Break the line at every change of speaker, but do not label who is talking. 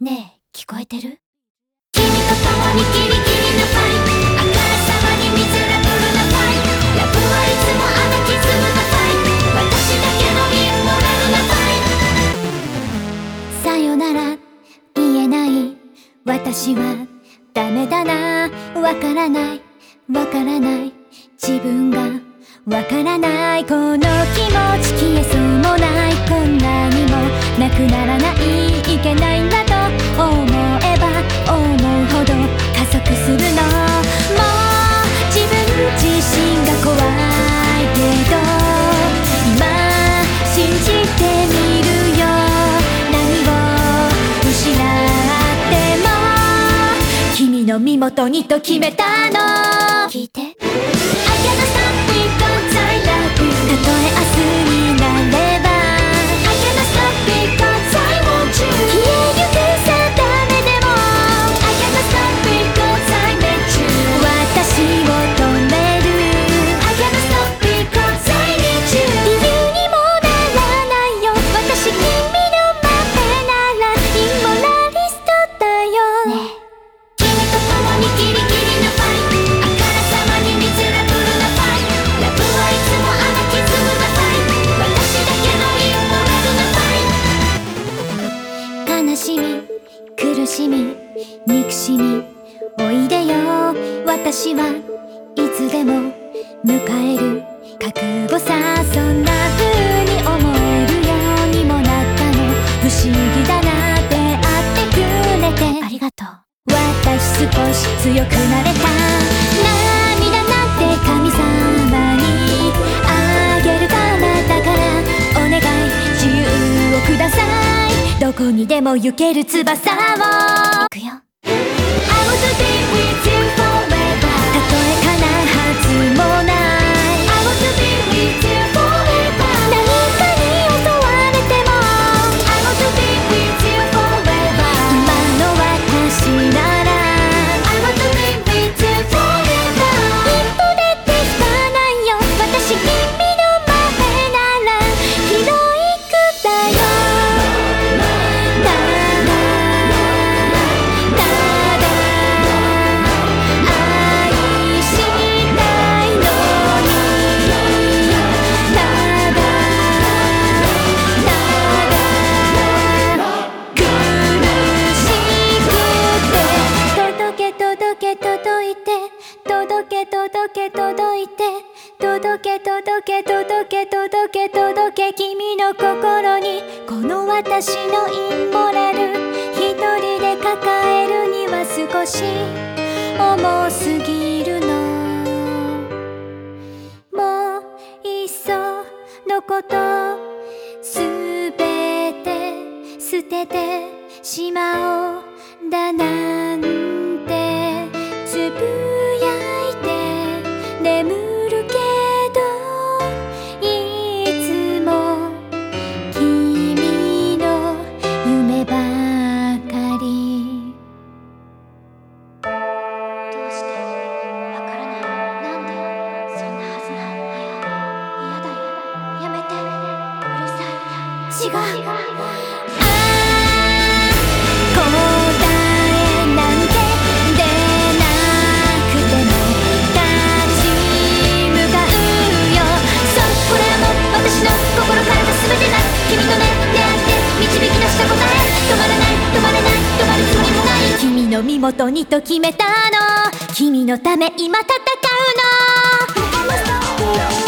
ねえ聞こえてる？
君と共にキリキリのファイトあからさまにミゼラブルなファイトラブはいつもアナキズムなファイト私だけのインモラルなファイト
さよなら言えない私はダメだなわからない。わからない。自分がわからない。この気持ち消えそうもない。こんなにもなくならの身元にと決めたの聞いて
I can't stop because I love you
たとえ明日おいでよ。私はいつでも迎える覚悟さ。そんな風に思えるようにもなったの。不思議だな出会ってくれて。ありがとう。私少し強くなれた。涙なんて神様にあげるからだから。お願い。自由をください。どこにでも行ける翼を。行くよ
I want to be with you
届け届いて届け届け届け届け届け君の心にこの私のインモラル一人で抱えるには少し重すぎるの。もういっそのことすべて捨ててしまおう。だなんて君の身元にと決めたの。君のため今戦うの。